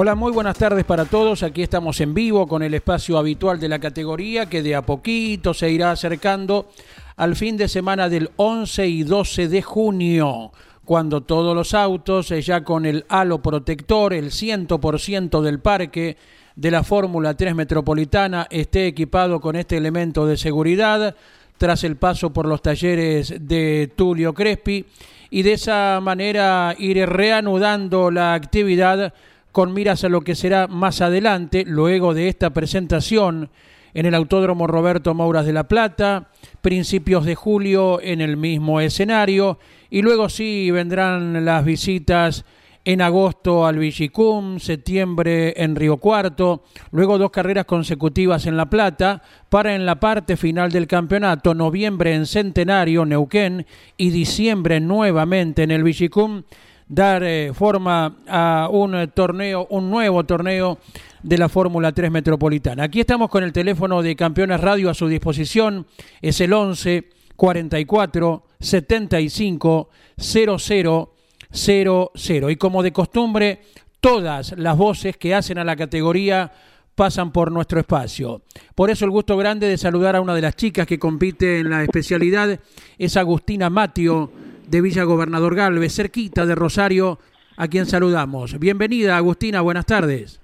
Hola, muy buenas tardes para todos. Aquí estamos en vivo con el espacio habitual de la categoría que de a poquito se irá acercando al fin de semana del 11 y 12 de junio, cuando todos los autos, eh, ya con el halo protector, el 100% del parque de la Fórmula 3 Metropolitana, esté equipado con este elemento de seguridad tras el paso por los talleres de Tulio Crespi y de esa manera ir reanudando la actividad con miras a lo que será más adelante, luego de esta presentación en el Autódromo Roberto Mouras de La Plata, principios de julio en el mismo escenario, y luego sí vendrán las visitas en agosto al Vigicum, septiembre en Río Cuarto, luego dos carreras consecutivas en La Plata, para en la parte final del campeonato, noviembre en Centenario, Neuquén, y diciembre nuevamente en el Vigicum, dar eh, forma a un torneo, un nuevo torneo de la Fórmula 3 Metropolitana. Aquí estamos con el teléfono de Campeones Radio a su disposición, es el 11 44 75 00 00. Y como de costumbre, todas las voces que hacen a la categoría pasan por nuestro espacio. Por eso el gusto grande de saludar a una de las chicas que compite en la especialidad es Agustina Matio de Villa Gobernador Galvez, cerquita de Rosario, a quien saludamos. Bienvenida, Agustina, buenas tardes.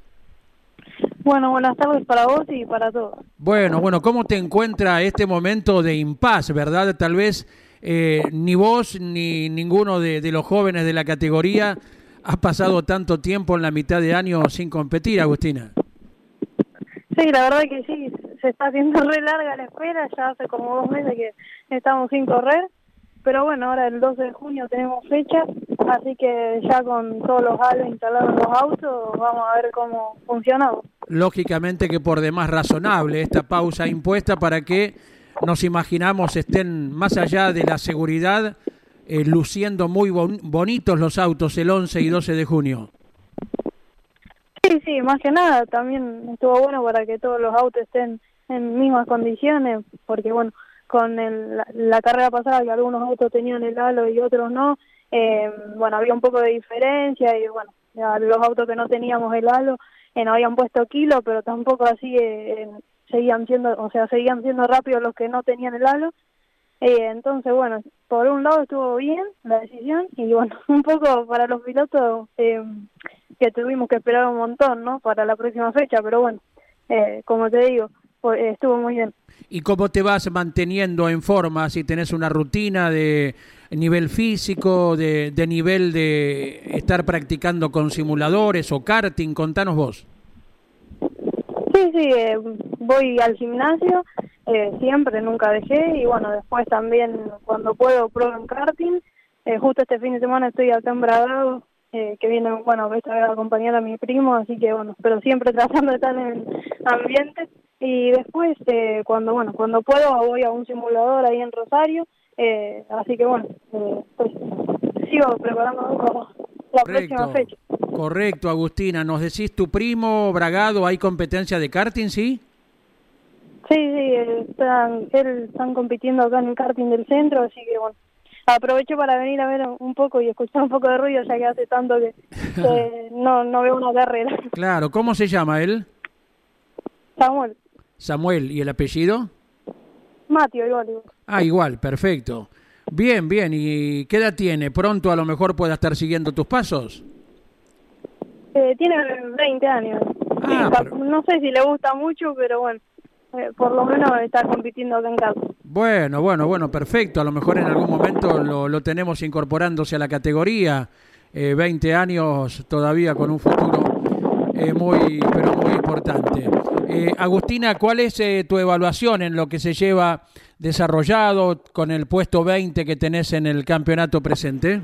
Bueno, buenas tardes para vos y para todos. Bueno, bueno, ¿cómo te encuentra este momento de impas, verdad? Tal vez eh, ni vos ni ninguno de, de, los jóvenes de la categoría ha pasado tanto tiempo en la mitad de año sin competir, Agustina. Sí, la verdad que sí, se está haciendo re larga la espera, ya hace como dos meses que estamos sin correr pero bueno, ahora el 12 de junio tenemos fecha, así que ya con todos los halos instalados en los autos, vamos a ver cómo funciona. Lógicamente que por demás razonable esta pausa impuesta para que nos imaginamos estén más allá de la seguridad, eh, luciendo muy bonitos los autos el 11 y 12 de junio. Sí, sí, más que nada, también estuvo bueno para que todos los autos estén en mismas condiciones, porque bueno, con el, la, carrera pasada que algunos autos tenían el halo y otros no, eh, bueno, había un poco de diferencia y bueno, los autos que no teníamos el halo eh, no habían puesto kilo, pero tampoco así eh, seguían siendo, o sea, seguían siendo rápidos los que no tenían el halo. Eh, entonces, bueno, por un lado estuvo bien la decisión y bueno, un poco para los pilotos eh, que tuvimos que esperar un montón, ¿no? Para la próxima fecha, pero bueno, eh, como te digo, estuvo muy bien. ¿Y cómo te vas manteniendo en forma? Si tenés una rutina de nivel físico, de, de nivel de estar practicando con simuladores o karting, contanos vos. Sí, sí, eh, voy al gimnasio, eh, siempre, nunca dejé, y bueno, después también cuando puedo pruebo en karting. Eh, justo este fin de semana estoy acá en Bragado, eh, que viene, bueno, esta vez a acompañar a mi primo, así que bueno, pero siempre tratando de estar en el ambiente y después eh, cuando bueno cuando puedo voy a un simulador ahí en Rosario eh, así que bueno eh, pues, sigo preparando la próxima fecha. Correcto Agustina. Nos decís tu primo Bragado hay competencia de karting sí sí sí están él están compitiendo acá en el karting del centro así que bueno aprovecho para venir a ver un poco y escuchar un poco de ruido ya que hace tanto que, que no no veo una carrera. Claro cómo se llama él Samuel Samuel, ¿y el apellido? Matio, igual, Ah, igual, perfecto. Bien, bien. ¿Y qué edad tiene? ¿Pronto a lo mejor pueda estar siguiendo tus pasos? Eh, tiene 20 años. Ah, No sé si le gusta mucho, pero bueno, eh, por lo menos está compitiendo acá en casa. Bueno, bueno, bueno, perfecto. A lo mejor en algún momento lo, lo tenemos incorporándose a la categoría. Eh, 20 años todavía con un futuro eh, muy, pero muy importante. Eh, Agustina, ¿cuál es eh, tu evaluación en lo que se lleva desarrollado con el puesto 20 que tenés en el campeonato presente?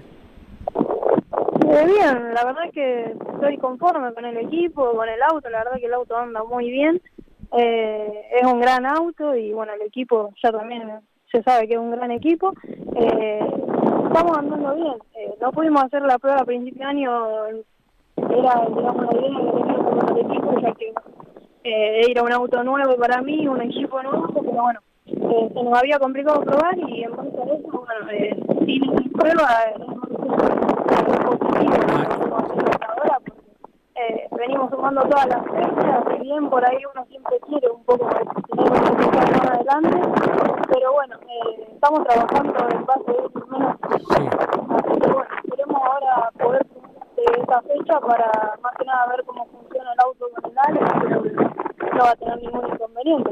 Eh, bien, la verdad que estoy conforme con el equipo, con el auto, la verdad que el auto anda muy bien. Eh, es un gran auto y bueno, el equipo ya también se sabe que es un gran equipo. Eh, estamos andando bien. Eh, no pudimos hacer la prueba a principio de año, era digamos la idea que teníamos con el equipo, ya que eh, era un auto nuevo para mí, un equipo nuevo, pero bueno, eh, se nos había complicado probar y en base a eso, bueno, eh, sin prueba, eh, positivo, ahora, porque, eh, venimos sumando todas las fechas, si bien por ahí uno siempre quiere un poco más, más adelante, pero bueno, eh, estamos trabajando en base a eso menos. Así que bueno, queremos ahora poder de esa fecha para más que nada ver cómo funciona el auto con el que no va a tener ningún inconveniente.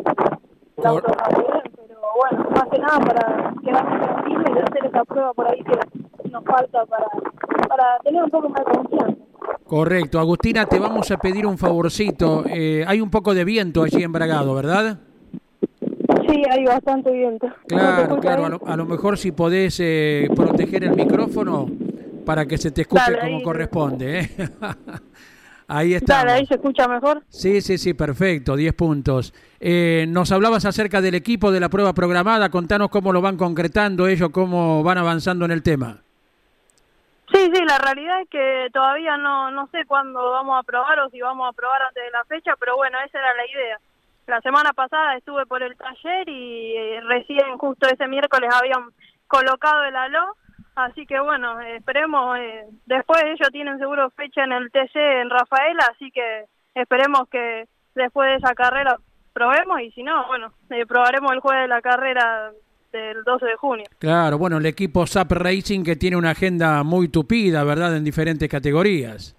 El auto va bien, pero bueno, más que nada para quedarnos tranquilos y hacer esa prueba por ahí que nos falta para, para tener un poco más de confianza. Correcto. Agustina, te vamos a pedir un favorcito. Eh, hay un poco de viento allí en Bragado, ¿verdad? Sí, hay bastante viento. ¿No te Claro, claro. A lo, a lo mejor si podés eh, proteger el micrófono para que se te escuche Dale, como ahí. corresponde. ¿eh? ahí está. Dale, ahí se escucha mejor. Sí, sí, sí, perfecto, 10 puntos. Eh, nos hablabas acerca del equipo de la prueba programada, contanos cómo lo van concretando ellos, cómo van avanzando en el tema. Sí, sí, la realidad es que todavía no, no sé cuándo vamos a probar o si vamos a probar antes de la fecha, pero bueno, esa era la idea. La semana pasada estuve por el taller y eh, recién justo ese miércoles habían colocado el aló, así que bueno, esperemos, eh, después ellos tienen seguro fecha en el TC en Rafaela, así que esperemos que después de esa carrera probemos y si no, bueno, eh, probaremos el jueves de la carrera del 12 de junio. Claro, bueno, el equipo SAP Racing que tiene una agenda muy tupida, ¿verdad? En diferentes categorías.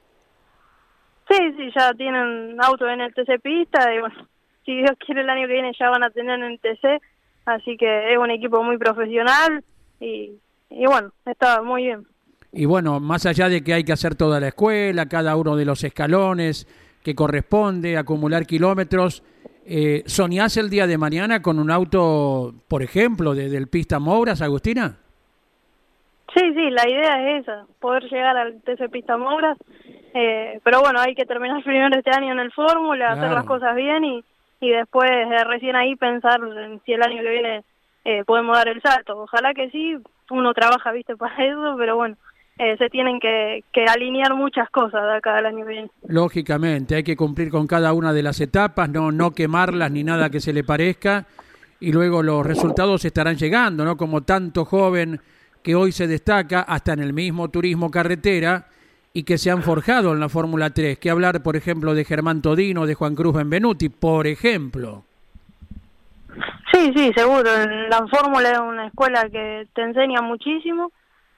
Sí, sí, ya tienen auto en el TC pista y bueno, si Dios quiere el año que viene ya van a tener en el TC, así que es un equipo muy profesional y, y bueno, está muy bien. Y bueno, más allá de que hay que hacer toda la escuela, cada uno de los escalones que corresponde, acumular kilómetros, eh, ¿soñás el día de mañana con un auto, por ejemplo, de, del Pista Mouras, Agustina? Sí, sí, la idea es esa, poder llegar al TC Pista Mouras, eh, pero bueno, hay que terminar primero este año en el Fórmula, hacer las cosas bien y, y después eh, recién ahí pensar en si el año que viene eh, podemos dar el salto. Ojalá que sí, uno trabaja, viste, para eso, pero bueno, eh, se tienen que, que alinear muchas cosas de acá al año que viene. Lógicamente, hay que cumplir con cada una de las etapas, no, no quemarlas ni nada que se le parezca, y luego los resultados estarán llegando, ¿no? Como tanto joven que hoy se destaca hasta en el mismo turismo carretera y que se han forjado en la Fórmula 3. Que hablar, por ejemplo, de Germán Todino, de Juan Cruz Benvenuti, por ejemplo. Sí, sí, seguro. La fórmula es una escuela que te enseña muchísimo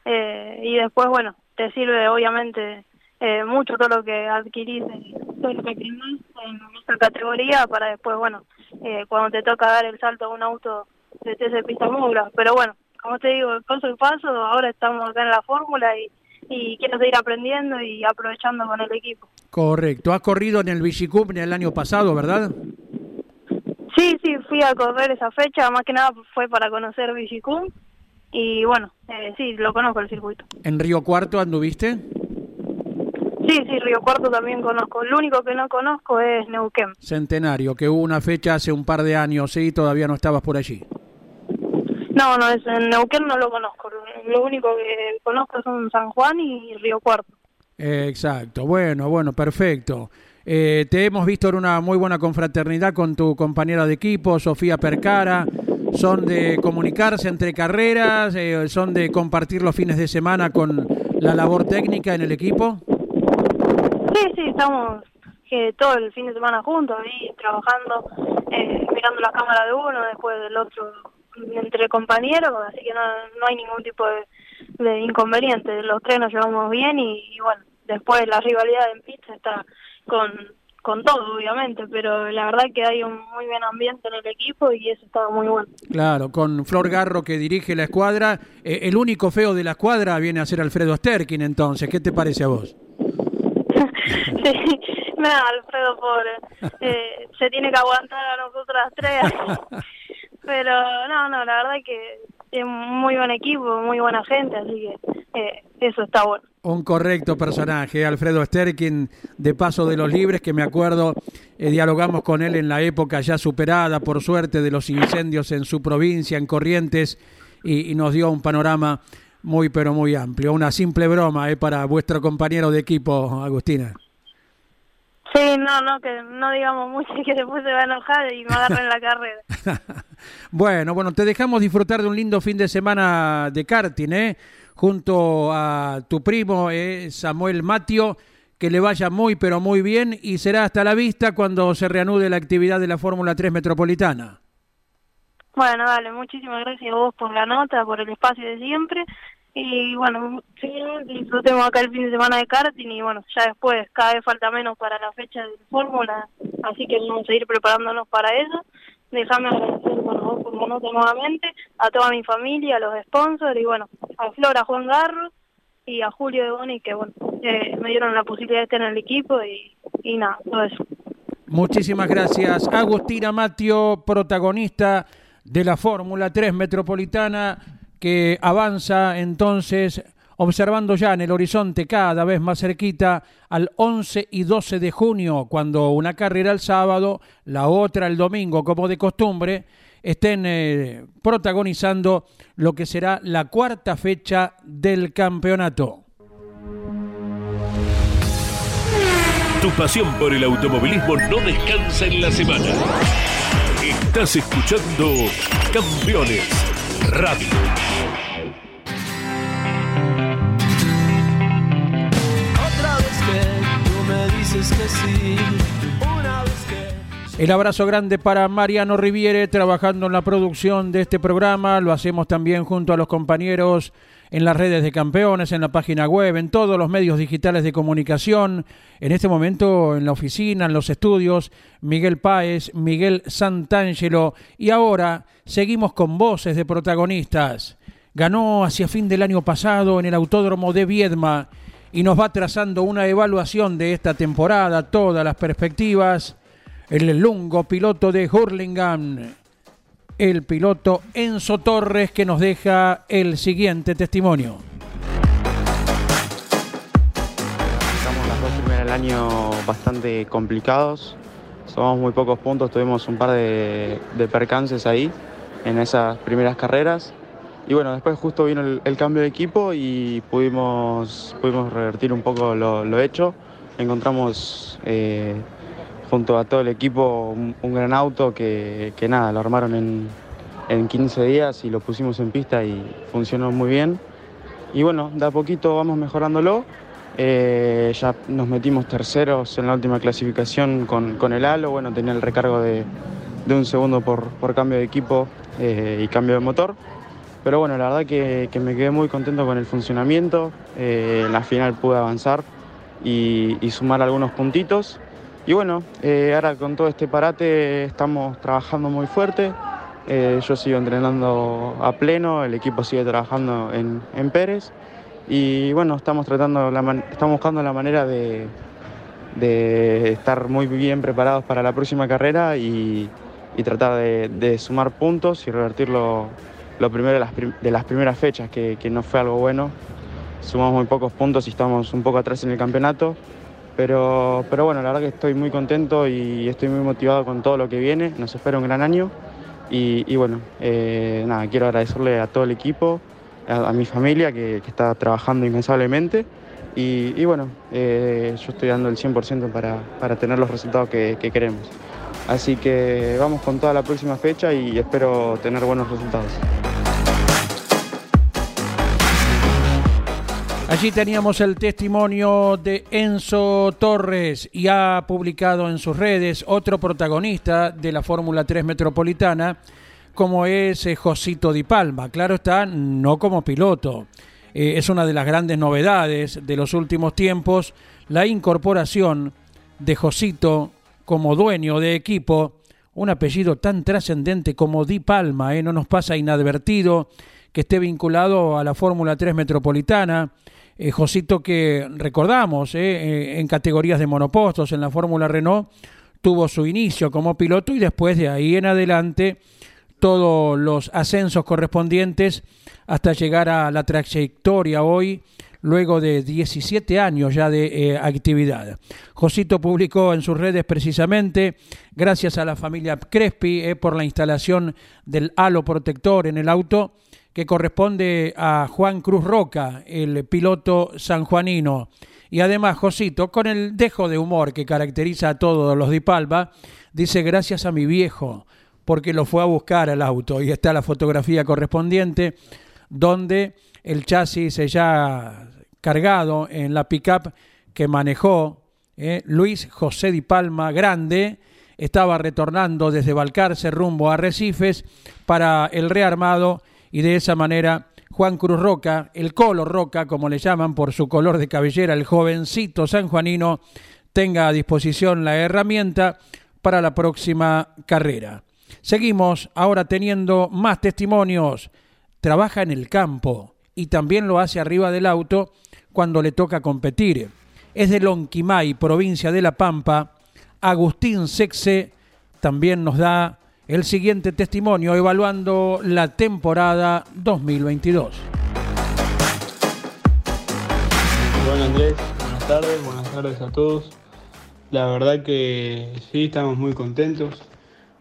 eh, y después, bueno, te sirve obviamente eh, mucho todo lo que adquirís, eh, todo lo que en esta categoría para después, bueno, eh, cuando te toca dar el salto a un auto de TC Pista Mugla. Pero bueno, como te digo, paso a paso, ahora estamos acá en la fórmula y, y quiero seguir aprendiendo y aprovechando con el equipo. Correcto. Has corrido en el Vigicum el año pasado, ¿verdad? Sí, sí, fui a correr esa fecha, más que nada fue para conocer Vigicum y bueno, eh, sí, lo conozco el circuito. ¿En Río Cuarto anduviste? Sí, sí, Río Cuarto también conozco. Lo único que no conozco es Neuquén. Centenario, que hubo una fecha hace un par de años, sí, todavía no estabas por allí. No, no, es, en Neuquén no lo conozco. Lo- único que conozco son San Juan y Río Cuarto. Eh, Exacto, bueno, bueno, perfecto. Eh, te hemos visto en una muy buena confraternidad con tu compañera de equipo, Sofía Percara. ¿Son de comunicarse entre carreras? Eh, ¿Son de compartir los fines de semana con la labor técnica en el equipo? Sí, sí, estamos que todo el fin de semana juntos ahí trabajando, eh, mirando la cámara de uno, después del otro entre compañeros, así que no, no hay ningún tipo de, de inconveniente. Los tres nos llevamos bien y, y bueno, después la rivalidad en pista está con, con todo, obviamente, pero la verdad que hay un muy buen ambiente en el equipo y eso está muy bueno. Claro, con Flor Garro que dirige la escuadra. Eh, el único feo de la escuadra viene a ser Alfredo Sterkin, entonces. ¿Qué te parece a vos? Sí, Nada, Alfredo, pobre. Eh, se tiene que aguantar a nosotras tres. Pero no, no, la verdad que es muy buen equipo, muy buena gente, así que eh, eso está bueno. Un correcto personaje, Alfredo Sterkin, de Paso de los Libres, que me acuerdo, eh, dialogamos con él en la época ya superada, por suerte, de los incendios en su provincia, en Corrientes, y, nos dio un panorama muy, pero muy amplio. Una simple broma eh, para vuestro compañero de equipo, Agustina. Sí, no, no, que no digamos mucho que después se va a enojar y me agarra en la carrera. bueno, bueno, te dejamos disfrutar de un lindo fin de semana de karting, ¿eh? Junto a tu primo eh, Samuel Matio, que le vaya muy, pero muy bien y será hasta la vista cuando se reanude la actividad de la Fórmula 3 Metropolitana. Bueno, dale, muchísimas gracias a vos por la nota, por el espacio de siempre y bueno, simplemente disfrutemos acá el fin de semana de karting y bueno, ya después cada vez falta menos para la fecha de Fórmula, así que vamos a ir preparándonos para eso. Déjame agradecer bueno, por nota nuevamente, a toda mi familia, a los sponsors y bueno, a Flora, Juan Garro y a Julio de Boni que bueno, eh, me dieron la posibilidad de estar en el equipo y, y nada, todo eso. Muchísimas gracias. Agustina Matio, protagonista de la Fórmula 3 Metropolitana que avanza entonces observando ya en el horizonte cada vez más cerquita al 11 y 12 de junio, cuando una carrera el sábado, la otra el domingo, como de costumbre, estén eh, protagonizando lo que será la cuarta fecha del campeonato. Tu pasión por el automovilismo no descansa en la semana. Estás escuchando Campeones Radio. El abrazo grande para Mariano Riviere trabajando en la producción de este programa. Lo hacemos también junto a los compañeros en las redes de campeones, en la página web, en todos los medios digitales de comunicación. En este momento en la oficina, en los estudios, Miguel Páez, Miguel Santangelo. Y ahora seguimos con voces de protagonistas. Ganó hacia fin del año pasado en el Autódromo de Viedma y nos va trazando una evaluación de esta temporada, todas las perspectivas. El lungo piloto de Hurlingham, el piloto Enzo Torres, que nos deja el siguiente testimonio. Estamos las dos primeras del año bastante complicados. Somos muy pocos puntos, tuvimos un par de, de percances ahí en esas primeras carreras y bueno, después justo vino el, cambio de equipo y pudimos, pudimos revertir un poco lo, hecho. Encontramos eh, junto a todo el equipo un, gran auto que, nada, lo armaron en, en 15 días y lo pusimos en pista y funcionó muy bien. Y bueno, de a poquito vamos mejorándolo. Eh, ya nos metimos terceros en la última clasificación con, el halo. Bueno, tenía el recargo de, un segundo por, cambio de equipo eh, y cambio de motor. Pero bueno, la verdad que, me quedé muy contento con el funcionamiento. Eh, en la final pude avanzar y, sumar algunos puntitos. Y bueno, eh, ahora con todo este parate estamos trabajando muy fuerte. Eh, yo sigo entrenando a pleno, el equipo sigue trabajando en, Pérez. Y bueno, estamos, tratando estamos buscando la manera de, estar muy bien preparados para la próxima carrera y, tratar de sumar puntos y revertirlo lo primero de las, primeras fechas, que, no fue algo bueno. Sumamos muy pocos puntos y estamos un poco atrás en el campeonato. Pero, pero bueno, la verdad que estoy muy contento y estoy muy motivado con todo lo que viene. Nos espera un gran año. Y, bueno, eh, nada, quiero agradecerle a todo el equipo, a, mi familia que, está trabajando incansablemente. Y, bueno, eh, yo estoy dando el 100% para, para tener los resultados que queremos. Así que vamos con toda la próxima fecha y espero tener buenos resultados. Allí teníamos el testimonio de Enzo Torres y ha publicado en sus redes otro protagonista de la Fórmula 3 Metropolitana, como es eh, Josito Di Palma. Claro está, no como piloto. Eh, es una de las grandes novedades de los últimos tiempos, la incorporación de Josito como dueño de equipo, un apellido tan trascendente como Di Palma, ¿eh? no nos pasa inadvertido que esté vinculado a la Fórmula 3 Metropolitana Eh, Josito que recordamos eh, en categorías de monopostos en la Fórmula Renault tuvo su inicio como piloto y después de ahí en adelante todos los ascensos correspondientes hasta llegar a la trayectoria hoy luego de 17 años ya de eh, actividad. Josito publicó en sus redes precisamente, gracias a la familia Crespi, eh, por la instalación del halo protector en el auto, que corresponde a Juan Cruz Roca, el piloto sanjuanino. Y además, Josito, con el dejo de humor que caracteriza a todos los de Palma, dice gracias a mi viejo, porque lo fue a buscar al auto. Y está la fotografía correspondiente, donde el chasis ya cargado en la pickup que manejó eh, Luis José Di Palma Grande, estaba retornando desde Balcarce rumbo a Recifes para el rearmado y de esa manera Juan Cruz Roca, el Colo Roca, como le llaman por su color de cabellera, el jovencito sanjuanino, tenga a disposición la herramienta para la próxima carrera. Seguimos ahora teniendo más testimonios. Trabaja en el campo y también lo hace arriba del auto cuando le toca competir. Es de Lonquimay, provincia de La Pampa. Agustín Sexe también nos da el siguiente testimonio evaluando la temporada 2022. Bueno Andrés, buenas tardes, buenas tardes a todos. La verdad que sí, estamos muy contentos.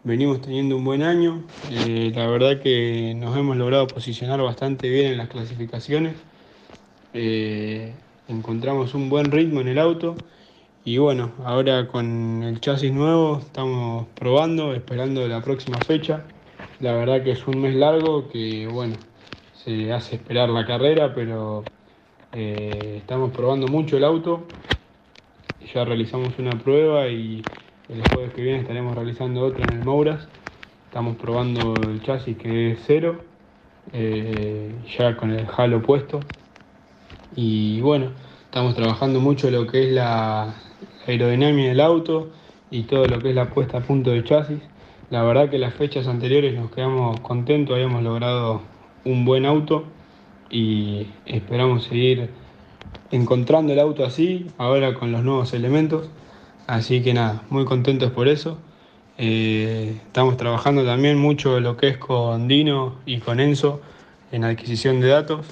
Venimos teniendo un buen año. Eh, la verdad que nos hemos logrado posicionar bastante bien en las clasificaciones. Eh, encontramos un buen ritmo en el auto y bueno, ahora con el chasis nuevo estamos probando, esperando la próxima fecha. La verdad que es un mes largo que bueno, se hace esperar la carrera, pero eh, estamos probando mucho el auto. Ya realizamos una prueba y el jueves que viene estaremos realizando otra en el Mouras. Estamos probando el chasis que es cero, eh, ya con el halo puesto. Y bueno, estamos trabajando mucho lo que es la aerodinámica del auto y todo lo que es la puesta a punto de chasis. La verdad que las fechas anteriores nos quedamos contentos, habíamos logrado un buen auto y esperamos seguir encontrando el auto así, ahora con los nuevos elementos. Así que nada, muy contentos por eso. Eh, estamos trabajando también mucho lo que es con Dino y con Enzo en adquisición de datos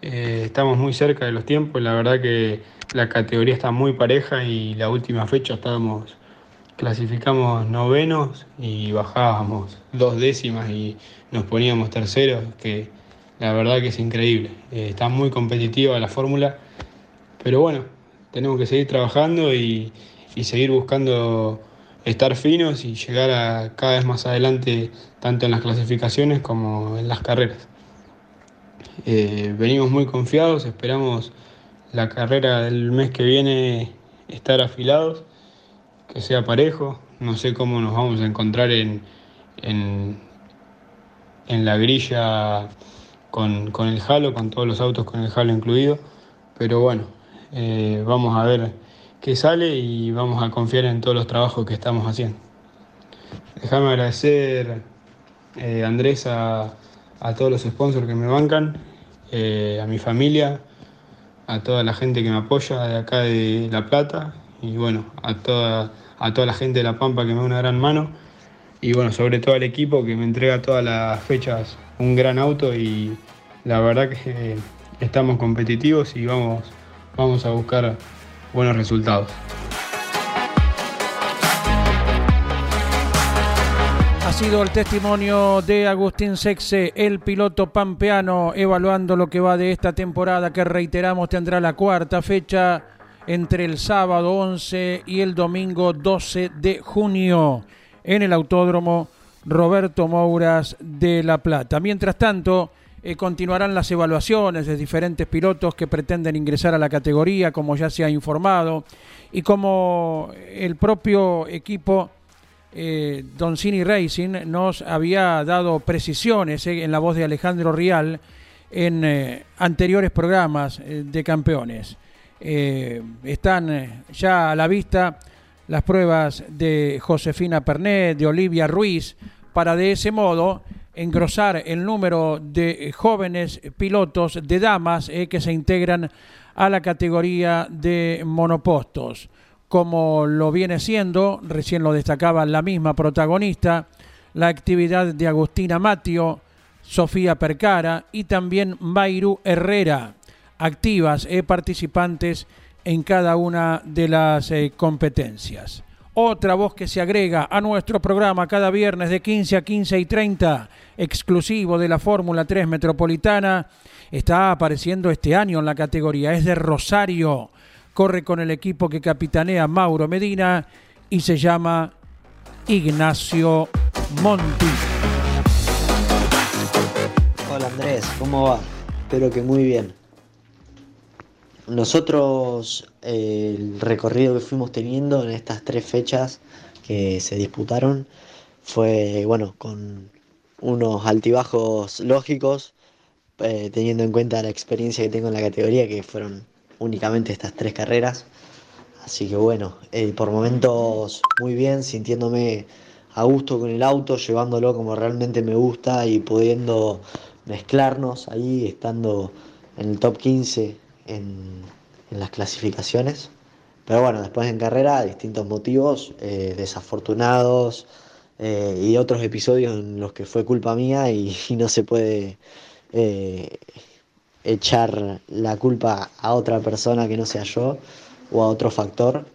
eh, estamos muy cerca de los tiempos, la verdad que la categoría está muy pareja y la última fecha estábamos, clasificamos novenos y bajábamos dos décimas y nos poníamos terceros, que la verdad que es increíble. Eh, está muy competitiva la fórmula, pero bueno, tenemos que seguir trabajando y, y seguir buscando estar finos y llegar a cada vez más adelante, tanto en las clasificaciones como en las carreras. Eh, venimos muy confiados, esperamos la carrera del mes que viene estar afilados, que sea parejo. No sé cómo nos vamos a encontrar en, en, la grilla con, el halo, con todos los autos con el halo incluido. Pero bueno, eh, vamos a ver qué sale y vamos a confiar en todos los trabajos que estamos haciendo. Déjame agradecer, eh, Andrés, a todos los sponsors que me bancan, eh, a mi familia, a toda la gente que me apoya de acá de La Plata y bueno, a toda, a toda la gente de La Pampa que me da una gran mano y bueno, sobre todo al equipo que me entrega todas las fechas un gran auto y la verdad que estamos competitivos y vamos, vamos a buscar buenos resultados. Sido el testimonio de Agustín Sexe, el piloto pampeano, evaluando lo que va de esta temporada que reiteramos tendrá la cuarta fecha entre el sábado 11 y el domingo 12 de junio en el Autódromo Roberto Mouras de La Plata. Mientras tanto, eh, continuarán las evaluaciones de diferentes pilotos que pretenden ingresar a la categoría, como ya se ha informado, y como el propio equipo eh, Don Cini Racing nos había dado precisiones eh, en la voz de Alejandro Rial en eh, anteriores programas de campeones. están ya a la vista las pruebas de Josefina Pernet, de Olivia Ruiz, para de ese modo engrosar el número de jóvenes pilotos de damas eh, que se integran a la categoría de monopostos, como lo viene siendo, recién lo destacaba la misma protagonista, la actividad de Agustina Matio, Sofía Percara y también Mayru Herrera, activas y participantes en cada una de las eh, competencias. Otra voz que se agrega a nuestro programa cada viernes de 15 a 15 y 30, exclusivo de la Fórmula 3 Metropolitana, está apareciendo este año en la categoría. Es de Rosario, corre con el equipo que capitanea Mauro Medina y se llama Ignacio Monti. Hola Andrés, ¿cómo va? Espero que muy bien. Nosotros el recorrido que fuimos teniendo en estas tres fechas que se disputaron fue, bueno, con unos altibajos lógicos, eh, teniendo en cuenta la experiencia que tengo en la categoría, que fueron únicamente estas tres carreras. Así que bueno, eh, por momentos muy bien, sintiéndome a gusto con el auto, llevándolo como realmente me gusta y pudiendo mezclarnos ahí, estando en el top 15 en, las clasificaciones. Pero bueno, después en carrera, distintos motivos, eh, desafortunados eh, y otros episodios en los que fue culpa mía y, no se puede echar la culpa a otra persona que no sea yo o a otro factor.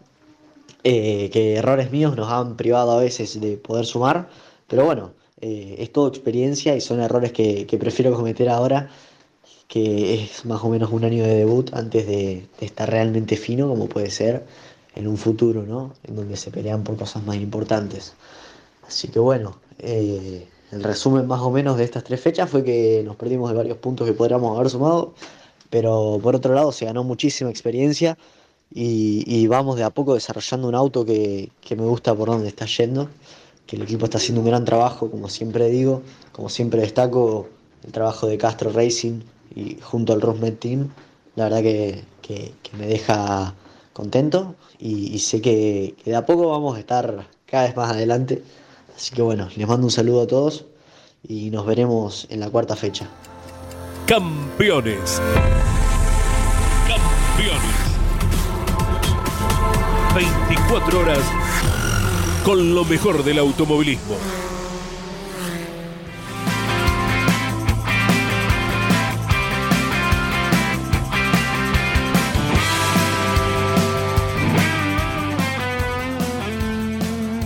que errores míos nos han privado a veces de poder sumar, pero bueno, es todo experiencia y son errores que prefiero cometer ahora que es más o menos un año de debut antes de, estar realmente fino, como puede ser en un futuro, ¿no? En donde se pelean por cosas más importantes. Así que bueno, eh, el resumen más o menos de estas tres fechas fue que nos perdimos de varios puntos que podríamos haber sumado, pero por otro lado se ganó muchísima experiencia y, vamos de a poco desarrollando un auto que, que me gusta por donde está yendo, que el equipo está haciendo un gran trabajo, como siempre digo, como siempre destaco el trabajo de Castro Racing, y junto al Rosmet Team, la verdad que, me deja contento y, sé que, que, de a poco vamos a estar cada vez más adelante. Así que bueno, les mando un saludo a todos y nos veremos en la cuarta fecha. Campeones. Campeones. 24 horas con lo mejor del automovilismo.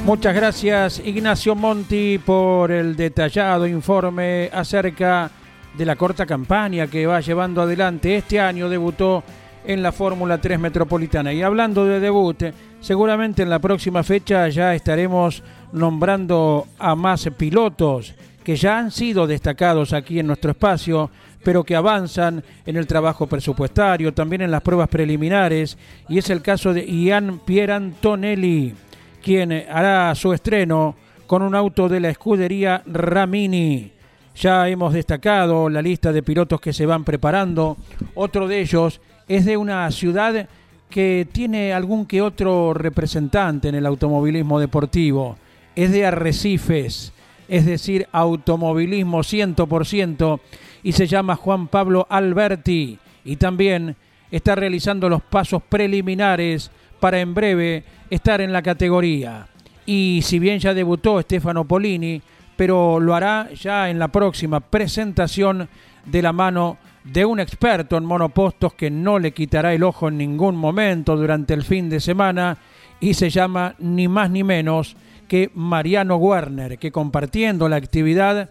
Muchas gracias Ignacio Monti por el detallado informe acerca de la corta campaña que va llevando adelante. Este año debutó en la Fórmula 3 Metropolitana. Y hablando de debut, seguramente en la próxima fecha ya estaremos nombrando a más pilotos que ya han sido destacados aquí en nuestro espacio, pero que avanzan en el trabajo presupuestario, también en las pruebas preliminares, y es el caso de Ian Pierantonelli quien hará su estreno con un auto de la escudería Ramini. Ya hemos destacado la lista de pilotos que se van preparando. Otro de ellos es de una ciudad que tiene algún que otro representante en el automovilismo deportivo. Es de Arrecifes, es decir, automovilismo 100%, y se llama Juan Pablo Alberti. Y también está realizando los pasos preliminares para en breve estar en la categoría. Y si bien ya debutó Stefano Polini, pero lo hará ya en la próxima presentación de la mano de un experto en monopostos que no le quitará el ojo en ningún momento durante el fin de semana y se llama ni más ni menos que Mariano Werner, que compartiendo la actividad,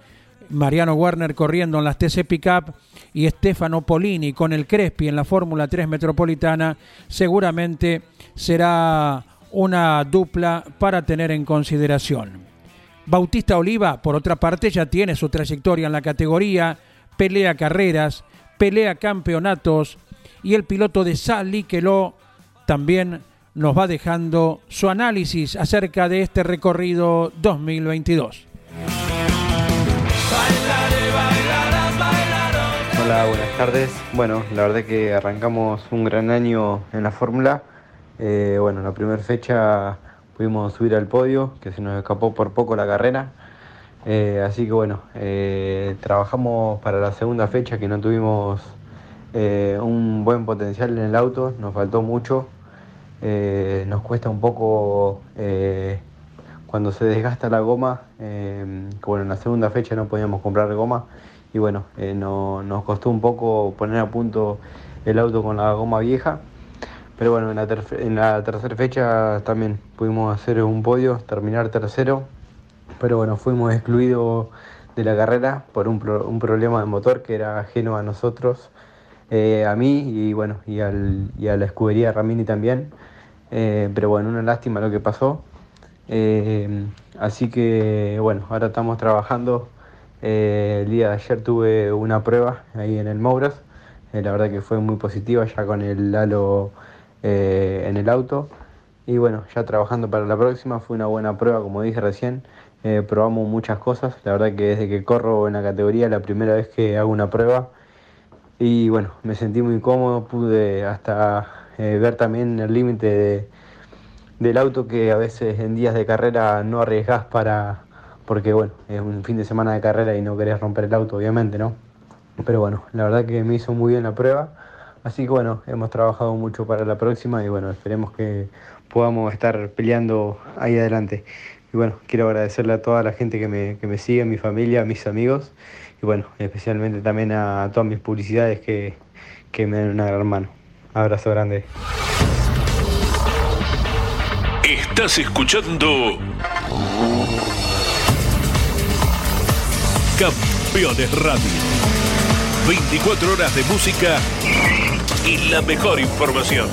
Mariano Werner corriendo en las TC Pickup y Stefano Polini con el Crespi en la Fórmula 3 Metropolitana, seguramente será una dupla para tener en consideración. Bautista Oliva, por otra parte, ya tiene su trayectoria en la categoría, pelea carreras, pelea campeonatos y el piloto de Sally Queló también nos va dejando su análisis acerca de este recorrido 2022. Hola, buenas tardes. Bueno, la verdad que arrancamos un gran año en la Fórmula eh, bueno, la primera fecha pudimos subir al podio, que se nos escapó por poco la carrera. Eh, así que bueno, eh, trabajamos para la segunda fecha que no tuvimos un buen potencial en el auto, nos faltó mucho, nos cuesta un poco cuando se desgasta la goma, bueno, en la segunda fecha no podíamos comprar goma y bueno, no, nos costó un poco poner a punto el auto con la goma vieja. Pero bueno, en la, en la tercera fecha también pudimos hacer un podio, terminar tercero pero bueno, fuimos excluidos de la carrera por un, un problema de motor que era ajeno a nosotros, eh, a mí y bueno, y, al, y, a la escudería Ramini también. Eh, pero bueno, una lástima lo que pasó. Eh, así que bueno, ahora estamos trabajando. el día de ayer tuve una prueba ahí en el Mouras. la verdad que fue muy positiva ya con el halo en el auto. Y bueno, ya trabajando para la próxima, fue una buena prueba, como dije recién. Eh, probamos muchas cosas, la verdad que desde que corro en la categoría, la primera vez que hago una prueba, y bueno, me sentí muy cómodo, pude hasta eh, ver también el límite del auto que a veces en días de carrera no arriesgás para, porque bueno, es un fin de semana de carrera y no querés romper el auto, obviamente, ¿no? Pero bueno, la verdad que me hizo muy bien la prueba, así que bueno, hemos trabajado mucho para la próxima y bueno, esperemos que podamos estar peleando ahí adelante. Y bueno, quiero agradecerle a toda la gente que me, que me sigue, a mi familia, a mis amigos y bueno, especialmente también a todas mis publicidades que, que me dan una gran mano. Abrazo grande. Estás escuchando Campeones Radio. 24 horas de música y la mejor información.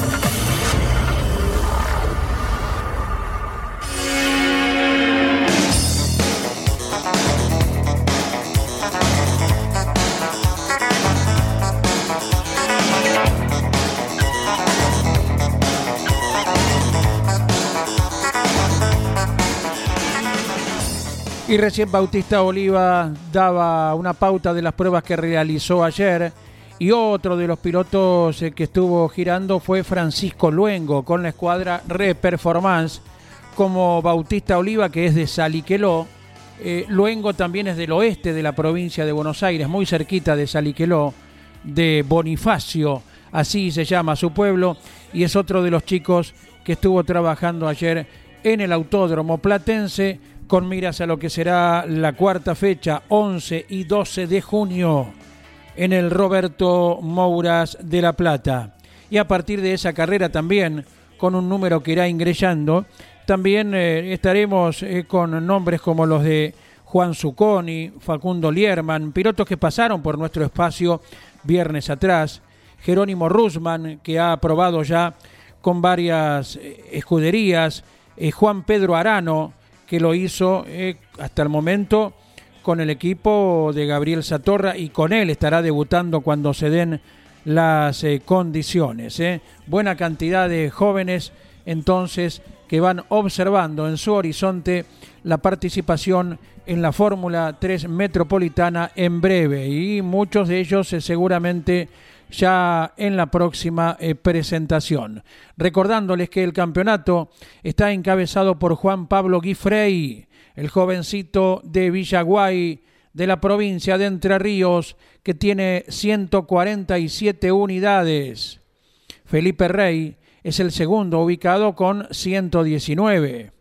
Y recién Bautista Oliva daba una pauta de las pruebas que realizó ayer. Y otro de los pilotos eh, que estuvo girando fue Francisco Luengo con la escuadra Reperformance, como Bautista Oliva, que es de Saliqueló. Eh, Luengo también es del oeste de la provincia de Buenos Aires, muy cerquita de Saliqueló, de Bonifacio, así se llama su pueblo, y es otro de los chicos que estuvo trabajando ayer en el Autódromo Platense con miras a lo que será la cuarta fecha, 11 y 12 de junio, en el Roberto Mouras de La Plata. Y a partir de esa carrera también, con un número que irá ingresando, también eh, estaremos eh, con nombres como los de Juan Zucconi, Facundo Lierman, pilotos que pasaron por nuestro espacio viernes atrás, Jerónimo Rusman, que ha probado ya con varias eh, escuderías, Juan Pedro Arano, que lo hizo eh, hasta el momento con el equipo de Gabriel Satorra y con él estará debutando cuando se den las eh, condiciones. Eh. Buena cantidad de jóvenes entonces que van observando en su horizonte la participación en la Fórmula 3 Metropolitana en breve y muchos de ellos seguramente ya en la próxima eh, presentación. Recordándoles que el campeonato está encabezado por Juan Pablo Guifrey, el jovencito de Villaguay de la provincia de Entre Ríos, que tiene 147 unidades. Felipe Rey es el segundo ubicado con 119.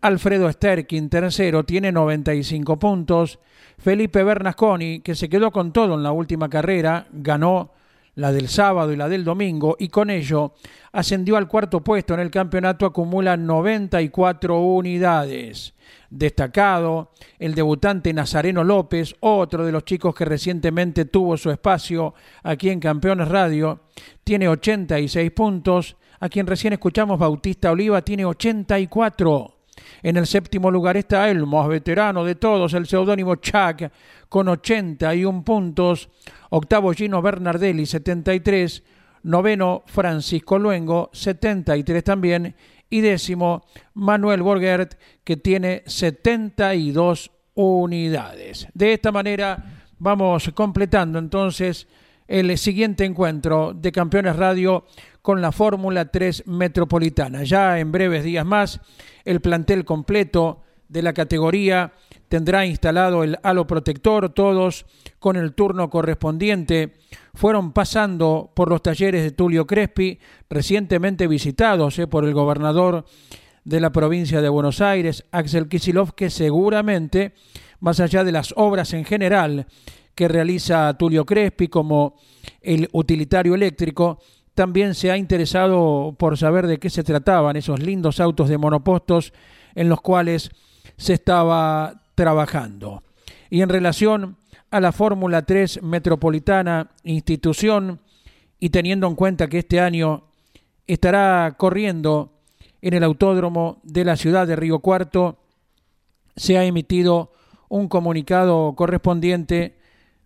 Alfredo Sterkin, tercero, tiene 95 puntos. Felipe Bernasconi, que se quedó con todo en la última carrera, ganó la del sábado y la del domingo, y con ello ascendió al cuarto puesto en el campeonato, acumula 94 unidades. Destacado el debutante Nazareno López, otro de los chicos que recientemente tuvo su espacio aquí en Campeones Radio, tiene 86 puntos. A quien recién escuchamos, Bautista Oliva, tiene 84. En el séptimo lugar está el más veterano de todos, el seudónimo Chuck, con 81 puntos. Octavo Gino Bernardelli, 73. Noveno Francisco Luengo, 73 también. Y décimo Manuel Borgert, que tiene 72 unidades. De esta manera vamos completando entonces el siguiente encuentro de Campeones Radio con la Fórmula 3 Metropolitana. Ya en breves días más, el plantel completo de la categoría tendrá instalado el halo protector, todos con el turno correspondiente fueron pasando por los talleres de Tulio Crespi, recientemente visitados eh, por el gobernador de la provincia de Buenos Aires, Axel Kisilov, que seguramente, más allá de las obras en general que realiza Tulio Crespi como el utilitario eléctrico, también se ha interesado por saber de qué se trataban esos lindos autos de monopostos en los cuales se estaba trabajando. Y en relación a la Fórmula 3 Metropolitana institución y teniendo en cuenta que este año estará corriendo en el autódromo de la ciudad de Río Cuarto, se ha emitido un comunicado correspondiente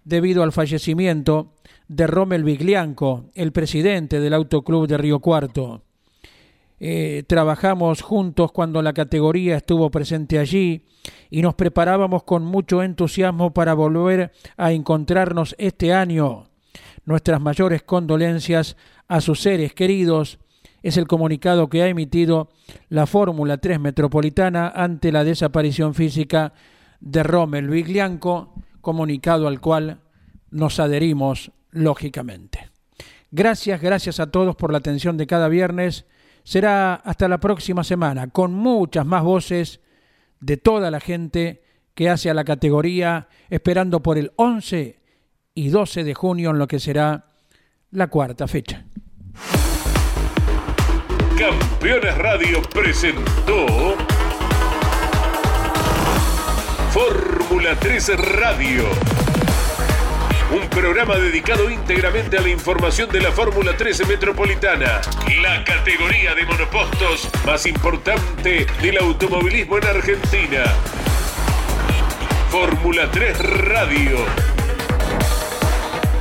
debido al fallecimiento de Rommel Viglianco, el presidente del Autoclub de Río Cuarto. Eh, trabajamos juntos cuando la categoría estuvo presente allí y nos preparábamos con mucho entusiasmo para volver a encontrarnos este año. Nuestras mayores condolencias a sus seres queridos es el comunicado que ha emitido la Fórmula 3 Metropolitana ante la desaparición física de Rommel Viglianco, comunicado al cual nos adherimos lógicamente. Gracias, gracias a todos por la atención de cada viernes. Será hasta la próxima semana con muchas más voces de toda la gente que hace a la categoría, esperando por el 11 y 12 de junio en lo que será la cuarta fecha. Campeones Radio presentó Fórmula 13 Radio un programa dedicado íntegramente a la información de la Fórmula 13 Metropolitana, la categoría de monopostos más importante del automovilismo en Argentina. Fórmula 3 Radio.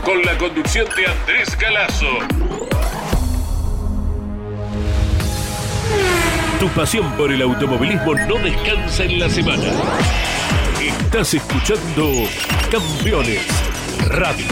Con la conducción de Andrés Galazo. Tu pasión por el automovilismo no descansa en la semana. Estás escuchando Campeones Radio.